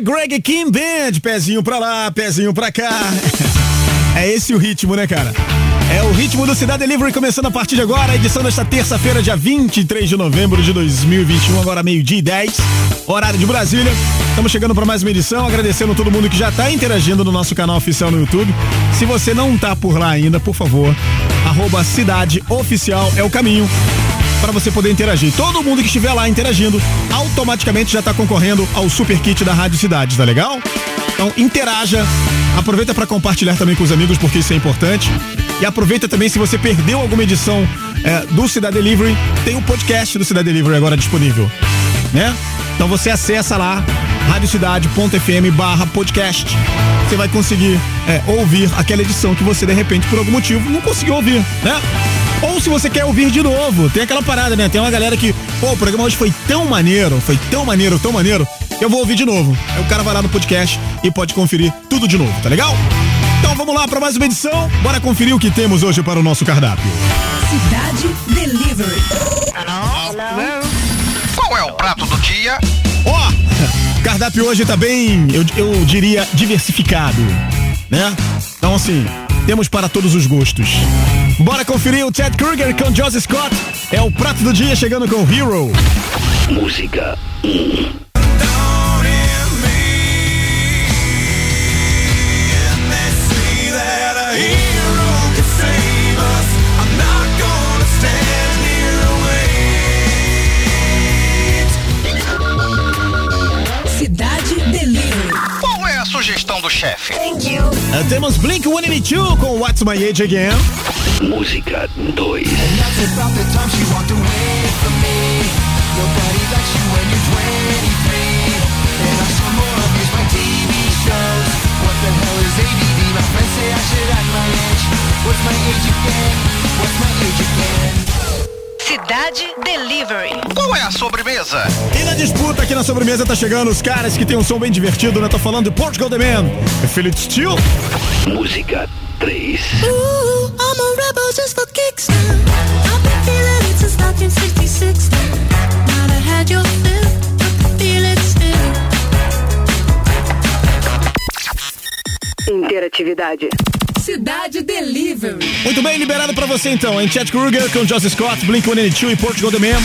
Greg Kim Band, pezinho pra lá, pezinho pra cá. É esse o ritmo, né, cara? É o ritmo do Cidade Delivery começando a partir de agora, a edição desta terça-feira, dia 23 de novembro de 2021, agora meio-dia e 10, horário de Brasília. Estamos chegando para mais uma edição, agradecendo todo mundo que já está interagindo no nosso canal oficial no YouTube. Se você não tá por lá ainda, por favor, arroba Cidade Oficial é o caminho para você poder interagir. Todo mundo que estiver lá interagindo, automaticamente já está concorrendo ao Super Kit da Rádio Cidade, tá legal? Então interaja, aproveita para compartilhar também com os amigos, porque isso é importante. E aproveita também se você perdeu alguma edição é, do Cidade Delivery, tem o um podcast do Cidade Delivery agora disponível, né? Então você acessa lá radiocidade.fm barra podcast. Você vai conseguir é, ouvir aquela edição que você de repente por algum motivo não conseguiu ouvir, né? Ou se você quer ouvir de novo, tem aquela parada, né? Tem uma galera que, pô, o programa hoje foi tão maneiro, foi tão maneiro, tão maneiro, eu vou ouvir de novo. Aí o cara vai lá no podcast e pode conferir tudo de novo, tá legal? Então vamos lá para mais uma edição. Bora conferir o que temos hoje para o nosso cardápio. Cidade Delivery. Hello? Qual é o prato do dia? Ó, oh, cardápio hoje tá bem, eu, eu diria, diversificado, né? Então assim, temos para todos os gostos. Bora conferir o Ted Kruger com Josie Scott. É o prato do dia chegando com Hero. Música do chefe. Uh, temos Blink 182 com What's My Age Again. Música 2. What's my age again? What's my age again? Cidade Delivery. Qual é a sobremesa? E na disputa aqui na sobremesa tá chegando os caras que tem um som bem divertido, né? Tô falando de Portugal The Man, Philip Steele. Música 3. Ooh, I'm a rebel just for kicks now. I've been feeling it since 1966 now. Now I had your fill, feel it still. Interatividade. Cidade Delivery. Muito bem, liberado para você então, em Chad Kruger com Joss Scott, Blink-182 e Portugal The Man.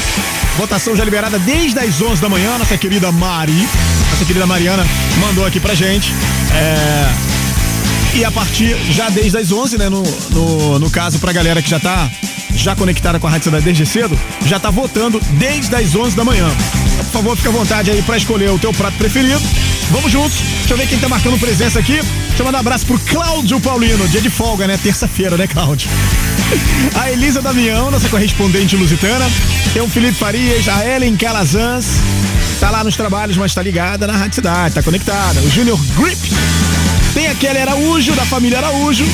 Votação já liberada desde as 11 da manhã, nossa querida Mari, nossa querida Mariana mandou aqui pra gente. É... E a partir já desde as 11, né, no, no, no caso pra galera que já tá já conectada com a Rádio Cidade desde cedo, já tá votando desde as 11 da manhã. Por favor, fica à vontade aí para escolher o teu prato preferido. Vamos juntos. Deixa eu ver quem tá marcando presença aqui. Deixa eu mandar um abraço pro Cláudio Paulino. Dia de folga, né? Terça-feira, né, Cláudio? A Elisa Damião, nossa correspondente lusitana. Tem o Felipe Farias, a Ellen Calazans. Tá lá nos trabalhos, mas tá ligada na Rádio Cidade, tá conectada. O Júnior Grip. Tem a Kelly Araújo, da família Araújo.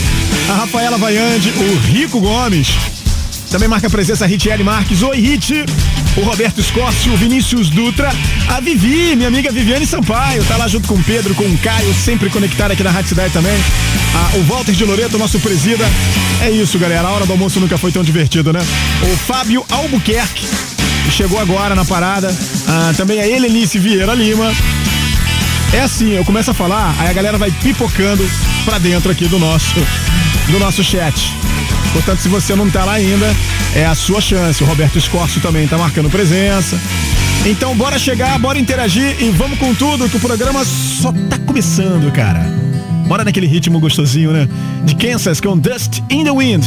A Rafaela Vaiande, o Rico Gomes. Também marca a presença a Ritiele Marques. Oi, Rit. O Roberto Escócio, o Vinícius Dutra. A Vivi, minha amiga Viviane Sampaio. Tá lá junto com o Pedro, com o Caio, sempre conectado aqui na Rádio Cidade também. Ah, o Walter de Loreto, nosso presida. É isso, galera. A hora do almoço nunca foi tão divertida, né? O Fábio Albuquerque. Chegou agora na parada. Ah, também a Helenice Vieira Lima. É assim, eu começo a falar, aí a galera vai pipocando pra dentro aqui do nosso, do nosso chat. Portanto, se você não tá lá ainda, é a sua chance. O Roberto Escorcio também tá marcando presença. Então, bora chegar, bora interagir e vamos com tudo, que o programa só tá começando, cara. Bora naquele ritmo gostosinho, né? De Kansas com Dust in the Wind.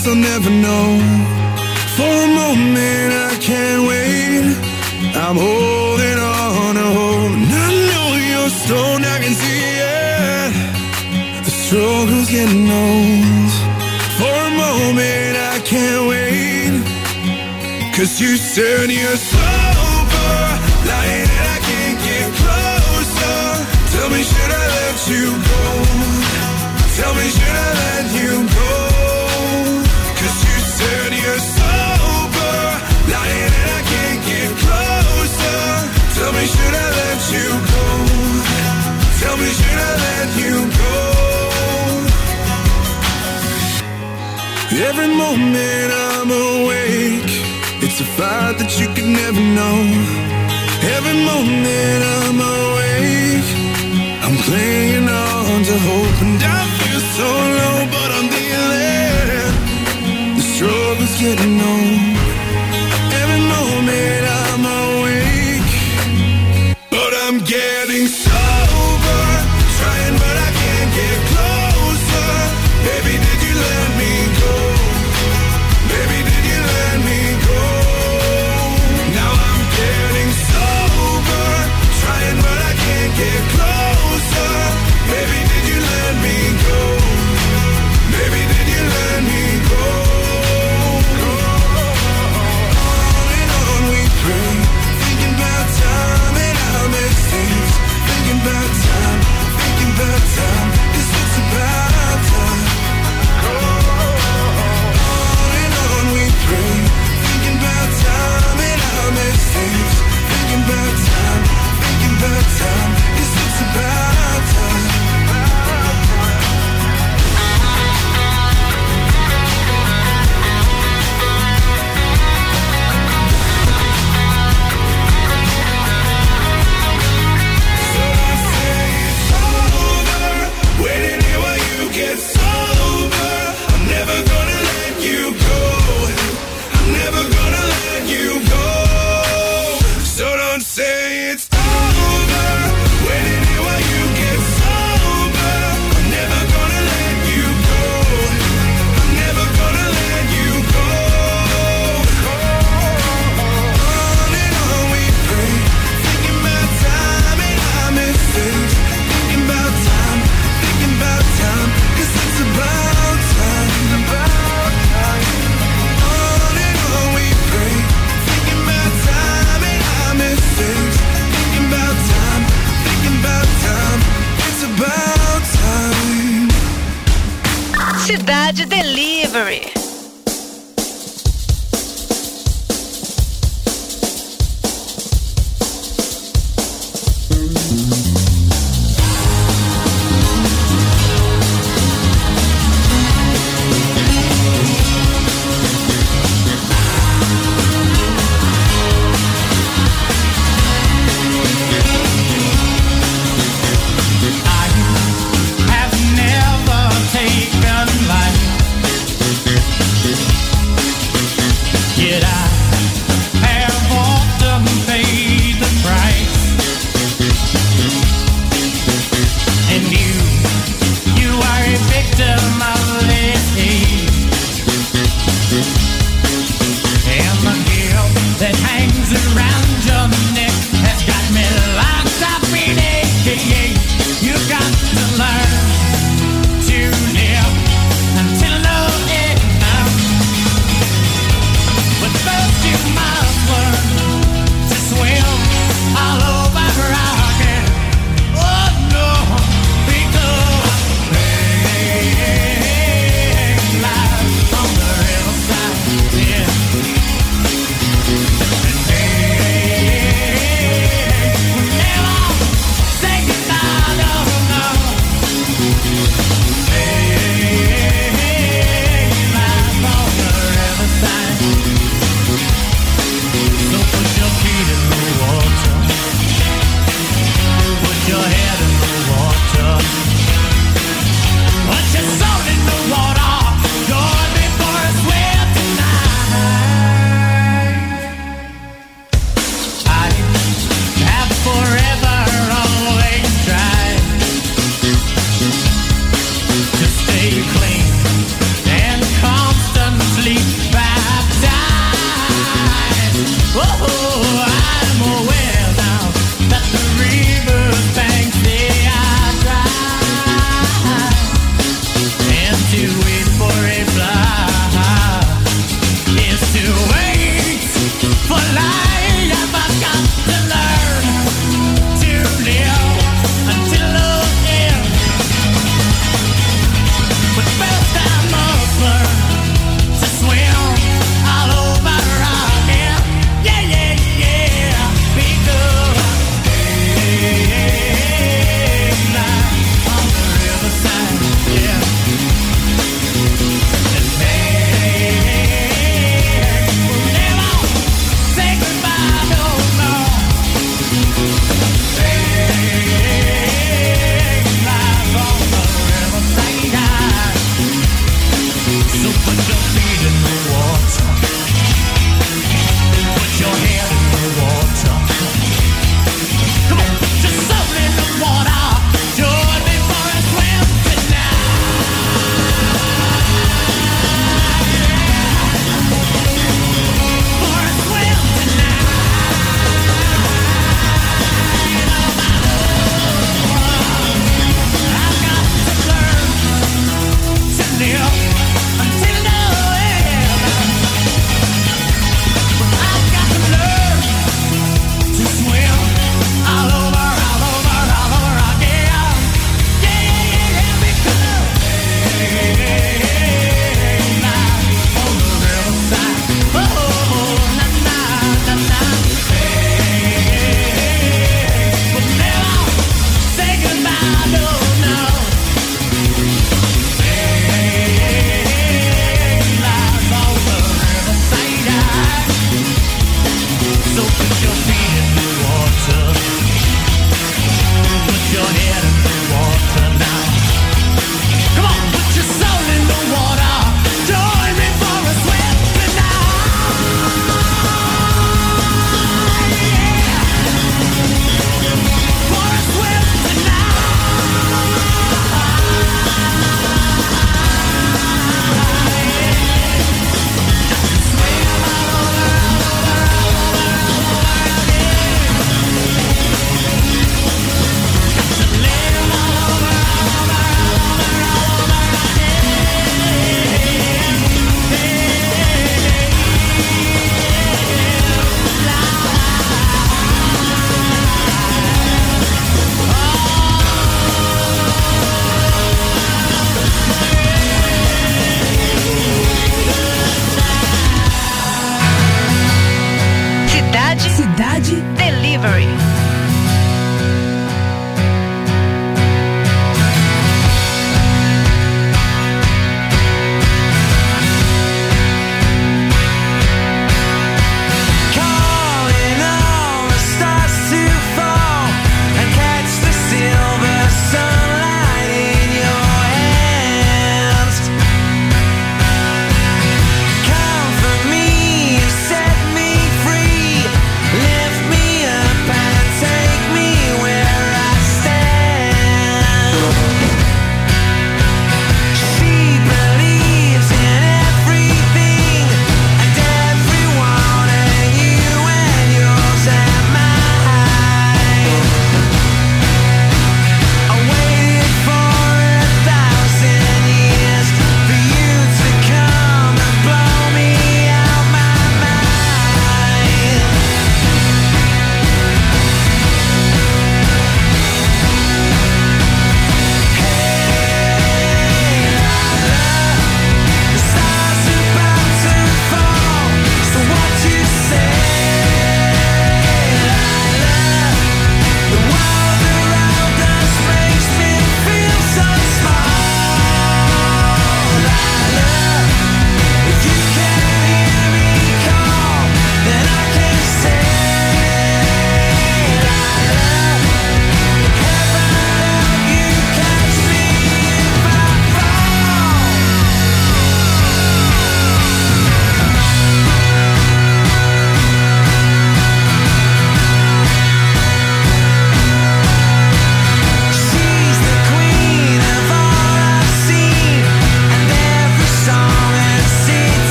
guess I'll never know. For a moment, I can't wait. I'm holding on a hope. I know you're stoned, I can see it. The struggle's getting old. For a moment, I can't wait. Cause you said you're Every moment I'm awake. It's a fight that you could never know. Every moment I'm awake. I'm clinging on to hope And I feel so low but I'm dealing The struggle's getting on.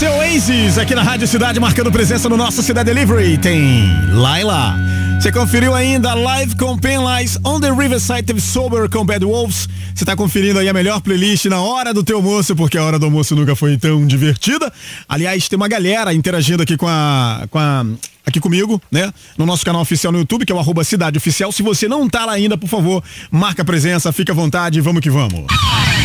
Oasis, aqui na Rádio Cidade, marcando presença no nosso Cidade Delivery. Tem Laila. Você conferiu ainda Live com Penlies, On the Riverside teve Sober com Bad Wolves. Você tá conferindo aí a melhor playlist na hora do teu almoço, porque a hora do almoço nunca foi tão divertida. Aliás, tem uma galera interagindo aqui com a, com a aqui comigo, né? No nosso canal oficial no YouTube, que é o arroba Cidade Oficial. Se você não tá lá ainda, por favor, marca a presença, fica à vontade, vamos que vamos.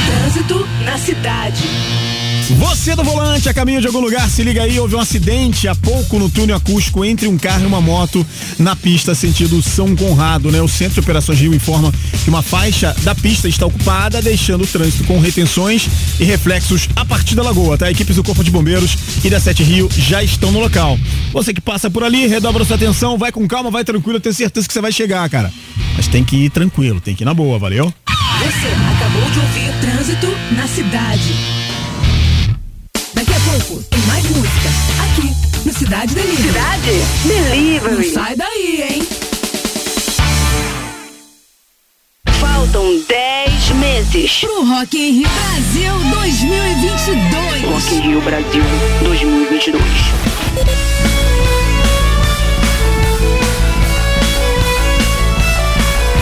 Trânsito na cidade. Você do volante, a caminho de algum lugar, se liga aí, houve um acidente há pouco no túnel acústico entre um carro e uma moto na pista sentido São Conrado, né? O Centro de Operações Rio informa que uma faixa da pista está ocupada, deixando o trânsito com retenções e reflexos a partir da lagoa, tá? Equipes do Corpo de Bombeiros e da Sete Rio já estão no local. Você que passa por ali, redobra sua atenção, vai com calma, vai tranquilo, eu tenho certeza que você vai chegar, cara. Mas tem que ir tranquilo, tem que ir na boa, valeu? Você acabou de ouvir Trânsito na cidade. Tem mais música aqui no Cidade Delivery. Cidade Delivery. Não sai daí, hein? Faltam 10 meses. Pro Rock in Rio Brasil 2022. Rock in Rio Brasil 2022.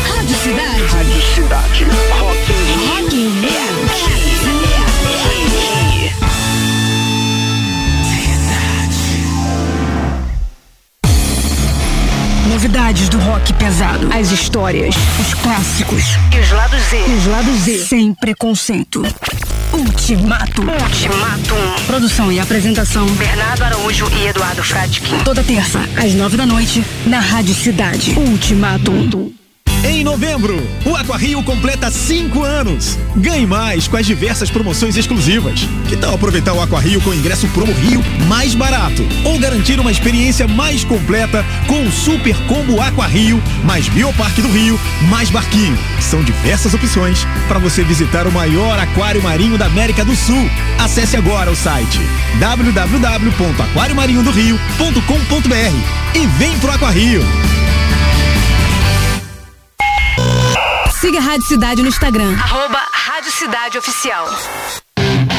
Rádio Cidade. Rádio Cidade. Rock in Rio. Rock in Rio. É Novidades do rock pesado. As histórias, os clássicos. E os lados Z. Os lados Z. Sem preconceito. Ultimato. Ultimatum. Produção e apresentação. Bernardo Araújo e Eduardo Fradkin. Toda terça, às nove da noite, na Rádio Cidade. Ultimato. Em novembro, o Aquarrio completa cinco anos. Ganhe mais com as diversas promoções exclusivas. Que tal aproveitar o Aquarrio com ingresso Promo Rio mais barato? Ou garantir uma experiência mais completa com o Super Combo Aquarrio mais Bioparque do Rio mais Barquinho. São diversas opções para você visitar o maior aquário marinho da América do Sul. Acesse agora o site www.aquariomarinhodorio.com.br e vem pro Aquarrio. Siga a Rádio Cidade no Instagram. Arroba Rádio Cidade Oficial.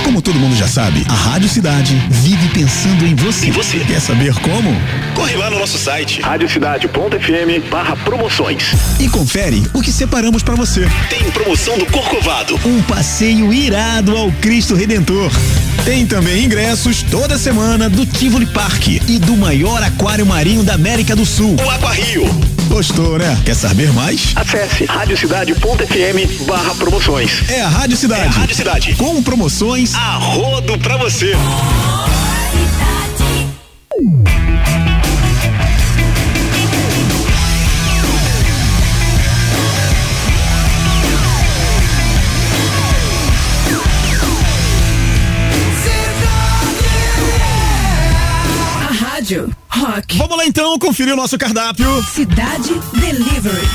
Como todo mundo já sabe, a Rádio Cidade vive pensando em você. Em você. Quer saber como? Corre lá no nosso site radiocidade.fm barra promoções. E confere o que separamos para você. Tem promoção do Corcovado. Um passeio irado ao Cristo Redentor. Tem também ingressos toda semana do Tivoli Park e do maior aquário marinho da América do Sul. O Aquarrio. Gostou, né? Quer saber mais? Acesse radiocidade.fm barra promoções. É a Rádio Cidade. É a Rádio Cidade. Com promoções A rodo pra você. A Rádio Rock. Vamos lá então conferir o nosso cardápio. Cidade Delivery.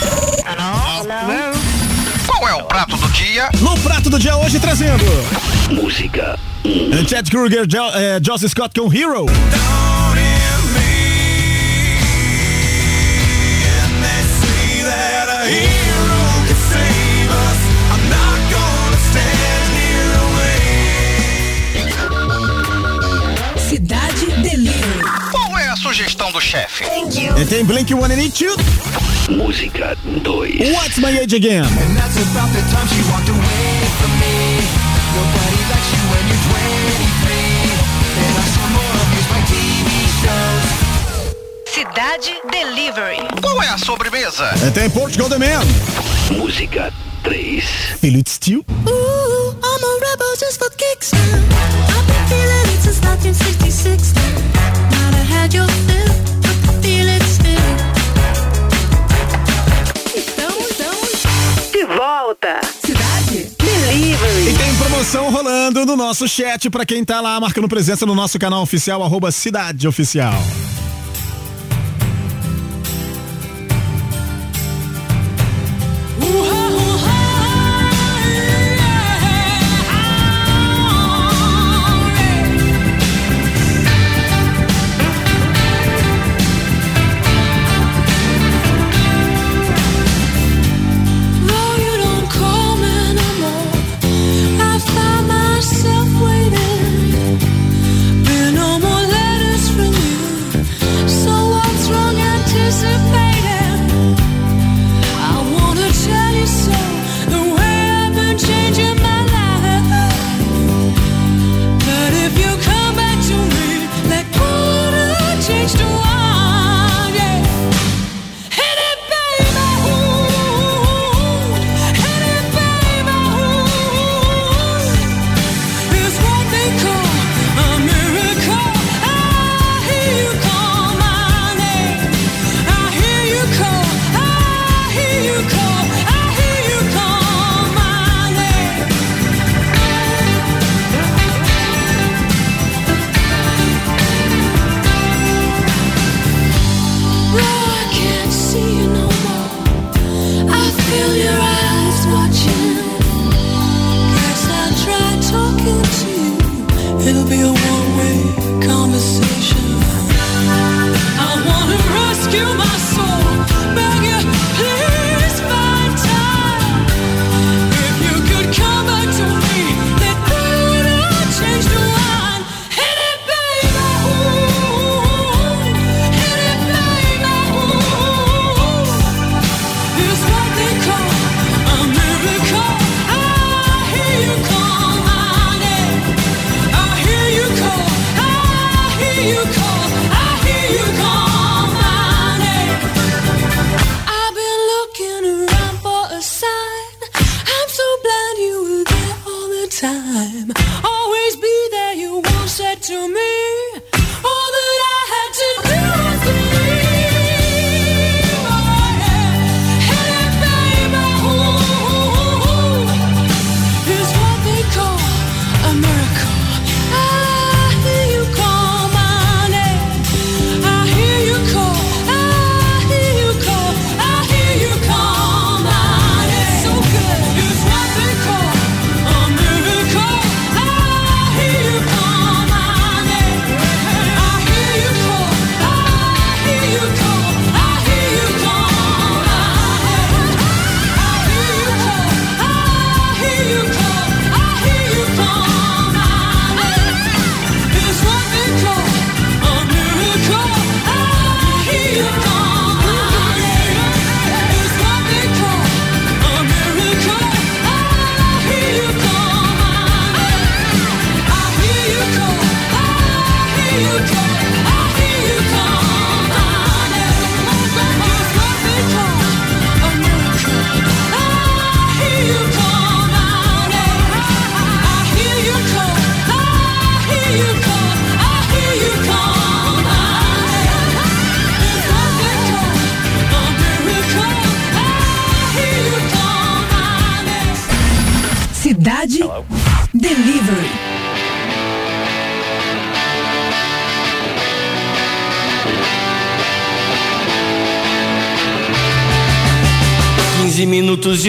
Qual é o prato do dia? No prato do dia hoje trazendo Música 1. Chad Kruger, jo, eh, Joss Scott com Hero. Cidade sugestão do chefe? E tem Blink 182, Música 2. What's My Age Again. Cidade Delivery. Qual é a sobremesa? E tem Portugal The Man, Música 3. Feel It Still. Ooh, I'm a rebel just for kicks now. I've been feeling it since 1966 rolando no nosso chat pra quem tá lá marcando presença no nosso canal oficial, arroba Cidade Oficial.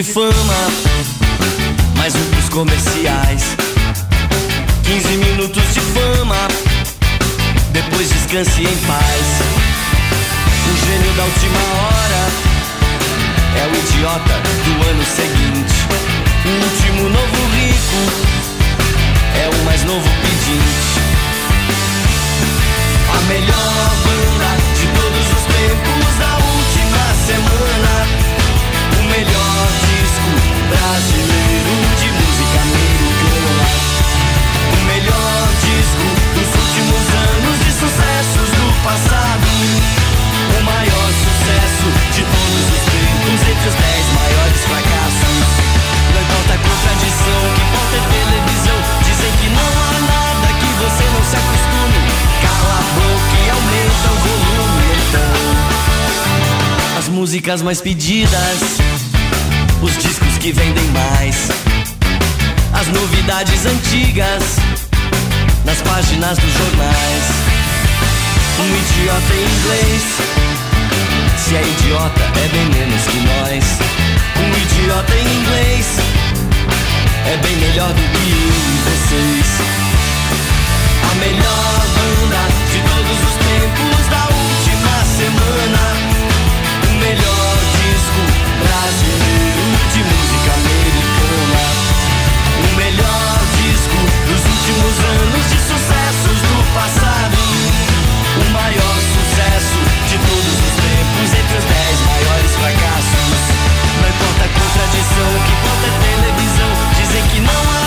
De fama, músicas mais pedidas, os discos que vendem mais, as novidades antigas nas páginas dos jornais. Um idiota em inglês, se é idiota é bem menos que nós. Um idiota em inglês é bem melhor do que eu e vocês. A melhor banda de todos os tempos da última semana. O melhor últimos anos de sucessos do passado. O maior sucesso de todos os tempos entre os dez maiores fracassos. Não importa a contradição que falta é televisão. Dizem que não há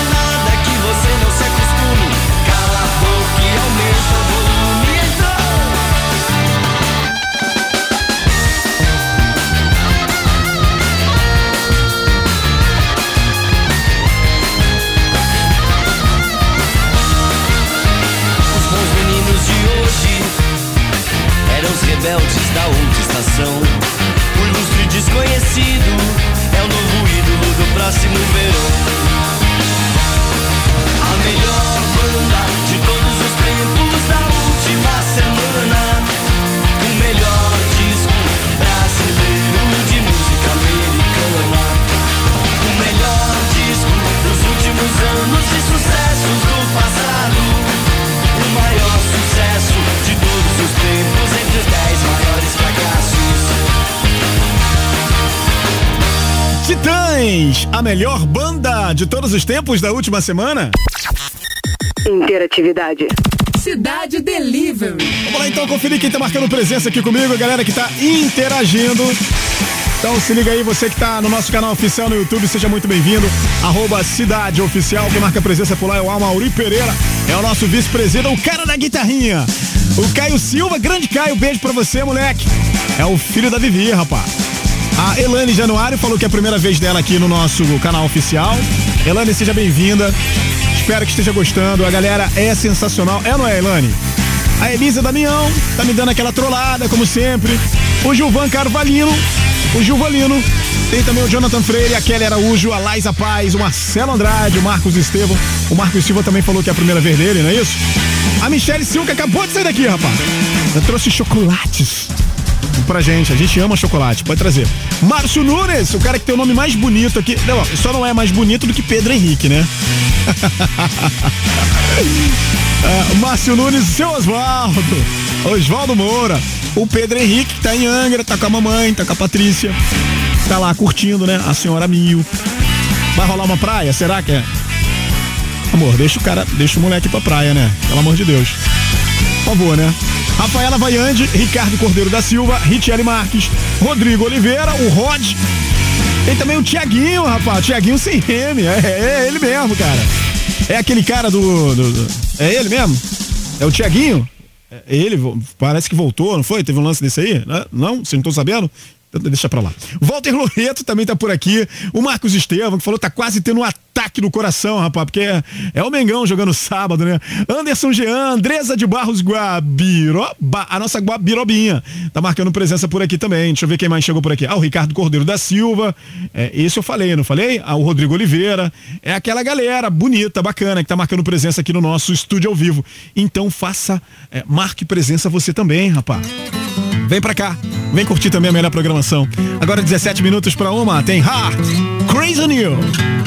a melhor banda de todos os tempos da última semana. Interatividade. Cidade Delivery. Vamos lá então conferir quem tá marcando presença aqui comigo, a galera que tá interagindo. Então se liga aí, você que tá no nosso canal oficial no YouTube, seja muito bem-vindo. Arroba Cidade Oficial, quem marca presença por lá é o Amauri Pereira, é o nosso vice-presidente, o cara da guitarrinha. O Caio Silva, grande Caio, beijo pra você, moleque. É o filho da Vivi, rapaz. A Elane Januário falou que é a primeira vez dela aqui no nosso canal oficial. Elane, seja bem-vinda. Espero que esteja gostando. A galera é sensacional. É, não é, Elane? A Elisa Damião tá me dando aquela trollada, como sempre. O Gilvan Carvalino, o Gilvalino. Tem também o Jonathan Freire, a Kelly Araújo, a Laisa Paz, o Marcelo Andrade, o Marcos Estevam. O Marcos Silva também falou que é a primeira vez dele, não é isso? A Michelle Silva acabou de sair daqui, rapaz. Eu trouxe chocolates pra gente. A gente ama chocolate, pode trazer. Márcio Nunes, o cara que tem o nome mais bonito aqui. Não, só não é mais bonito do que Pedro Henrique, né? Ah, Márcio Nunes, seu Oswaldo. Oswaldo Moura. O Pedro Henrique que tá em Angra, tá com a mamãe, tá com a Patrícia. Tá lá curtindo, né? A senhora Mil. Vai rolar uma praia? Será que é? Amor, deixa o cara, deixa o moleque pra praia, né? Pelo amor de Deus. Por favor, né? Rafaela Vaiande, Ricardo Cordeiro da Silva, Richelle Marques, Rodrigo Oliveira, o Rod. Tem também o Tiaguinho, rapaz. Tiaguinho sem M. É, é ele mesmo, cara. É aquele cara do, do- do- É ele mesmo? É o Tiaguinho? É ele, parece que voltou, não foi? Teve um lance desse aí? Né? Não? Vocês não estão sabendo? Deixa pra lá. Walter Loreto também tá por aqui. O Marcos Estevam, que falou tá quase tendo um ataque do coração, rapaz, porque é, é o Mengão jogando sábado, né? Anderson Jean, Andresa de Barros Guabiroba, a nossa Guabirobinha, tá marcando presença por aqui também. Deixa eu ver quem mais chegou por aqui. Ah, o Ricardo Cordeiro da Silva. É, esse eu falei, não falei? Ah, o Rodrigo Oliveira. É aquela galera bonita, bacana, que tá marcando presença aqui no nosso estúdio ao vivo. Então faça, é, marque presença você também, rapaz. Vem pra cá. Vem curtir também a melhor programação. Agora 17 minutos pra uma, tem Heart, Crazy New.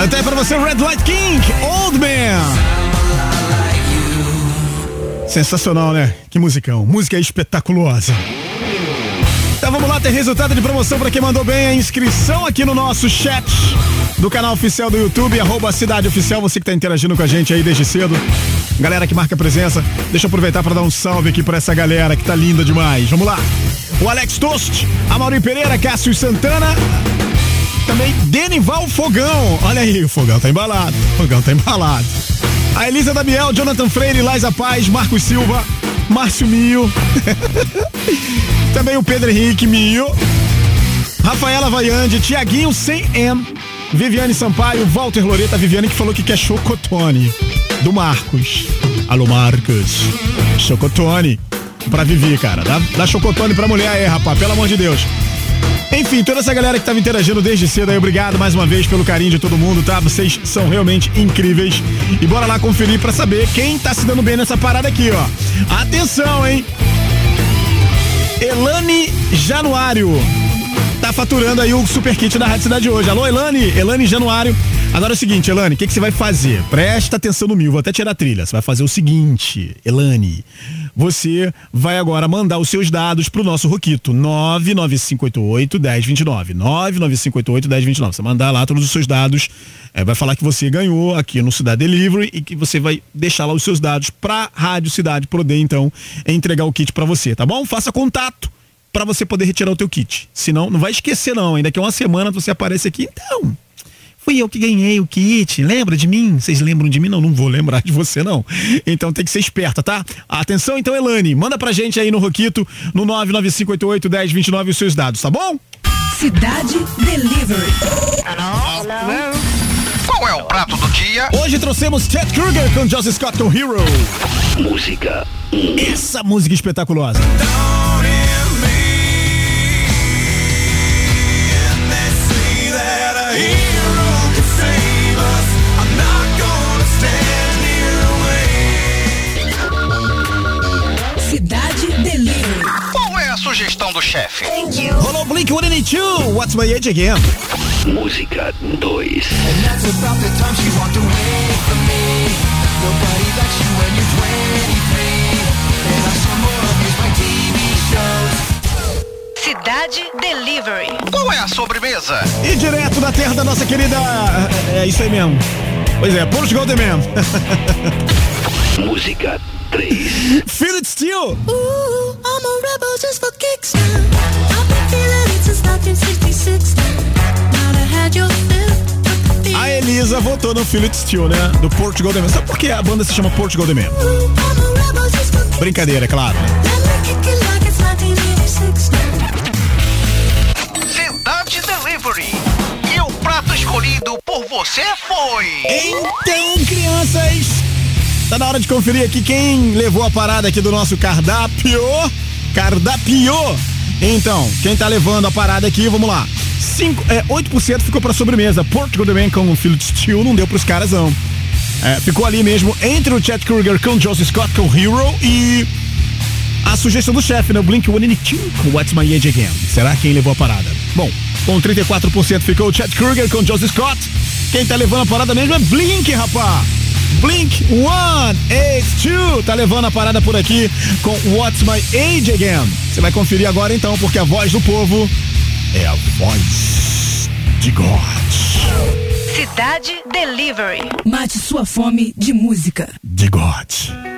Até pra você, Red Light King, Sensacional, né? Que musicão. Música espetaculosa. Então vamos lá, ter resultado de promoção para quem mandou bem a inscrição aqui no nosso chat do canal oficial do YouTube, arroba Cidade Oficial, você que tá interagindo com a gente aí desde cedo. Galera que marca presença, deixa eu aproveitar para dar um salve aqui para essa galera que tá linda demais. Vamos lá. O Alex Tost, a Mauri Pereira, Cássio Santana, também Denival Fogão. Olha aí, o Fogão tá embalado. O Fogão tá embalado. A Elisa Damiel, Jonathan Freire, Laisa Paz, Marcos Silva, Márcio Mio. também o Pedro Henrique Mio. Rafaela Vaiande, Tiaguinho sem M. Viviane Sampaio, Walter Loreta, Viviane que falou que quer chocotone. Do Marcos. Alô, Marcos. Chocotone. Pra Vivi, cara. Dá, dá chocotone pra mulher aí, rapaz. Pelo amor de Deus. Enfim, toda essa galera que tava interagindo desde cedo aí, obrigado mais uma vez pelo carinho de todo mundo, tá? Vocês são realmente incríveis. E bora lá conferir pra saber quem tá se dando bem nessa parada aqui, ó. Atenção, hein? Elane Januário. Tá faturando aí o super kit da Rádio Cidade hoje. Alô, Elane? Elane Januário. Agora é o seguinte, Elane, o que, que você vai fazer? Presta atenção no mil, vou até tirar a trilha. Você vai fazer o seguinte, Elane. Você vai agora mandar os seus dados pro nosso Roquito, 99588 1029. 99588 1029. Você mandar lá todos os seus dados, eh, vai falar que você ganhou aqui no Cidade Delivery e que você vai deixar lá os seus dados pra Rádio Cidade poder então entregar o kit pra você, tá bom? Faça contato pra você poder retirar o teu kit. Senão, não vai esquecer não, ainda que uma semana você aparece aqui, então, fui eu que ganhei o kit, lembra de mim? Vocês lembram de mim? Não, não vou lembrar de você não. Então tem que ser esperta, tá? Atenção então, Elane, manda pra gente aí no Roquito, no 99588 1029 os seus dados, tá bom? Cidade Delivery. Qual é o prato do dia? Hoje trouxemos Ted Kruger com Joseph Scott com Hero. Música Essa música espetaculosa. Sugestão do chefe? Rolou Blink 182, What's My Age Again? Música 2 Cidade Delivery. Qual é a sobremesa? E direto da terra da nossa querida. É isso aí mesmo. Pois é, Portugal The Man. Música 3 Feel It Still. Ooh, I'm a rebel just for kicks now. I've been feeling it since 1966 now. Now I had your fill. A Elisa votou no Feel It Still, né? Do Portugal The Man. Sabe por que a banda se chama Portugal The Man? Brincadeira, é claro. Let me kick it like it's 1986 now. Cidade Delivery. E o prato escolhido por você foi. Então, crianças, tá na hora de conferir aqui quem levou a parada aqui do nosso cardápio. Cardápio. Então, quem tá levando a parada aqui, vamos lá. Cinco, é, 8% ficou pra sobremesa. Portugal também com o filho de steel, não deu pros caras não. É, ficou ali mesmo entre o Chad Kruger com o Joseph Scott com o Hero e a sugestão do chefe, né? O Blink 182 com What's My Age Again. Será quem levou a parada? Bom, com 34% ficou o Chad Kruger com Joseph Scott. Quem tá levando a parada mesmo é Blink, rapá. Blink 182 tá levando a parada por aqui com What's My Age Again. Você vai conferir agora então, porque a voz do povo é a voz de God. Cidade Delivery. Mate sua fome de música. De God.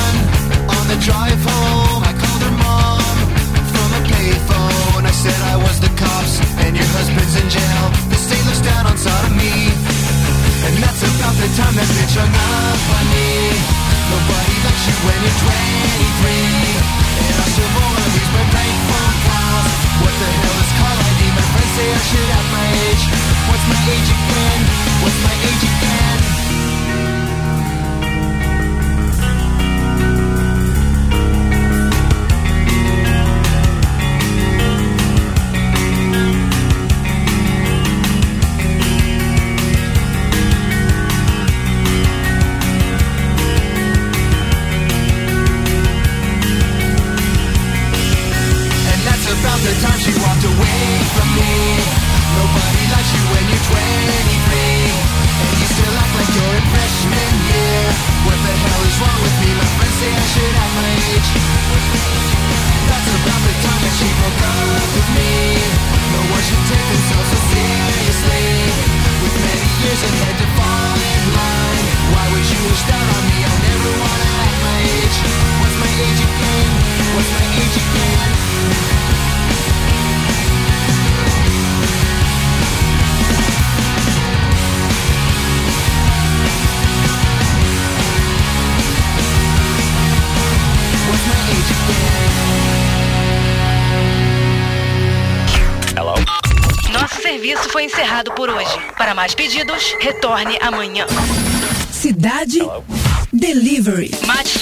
the drive home, pedidos, retorne amanhã. Cidade Delivery. Mate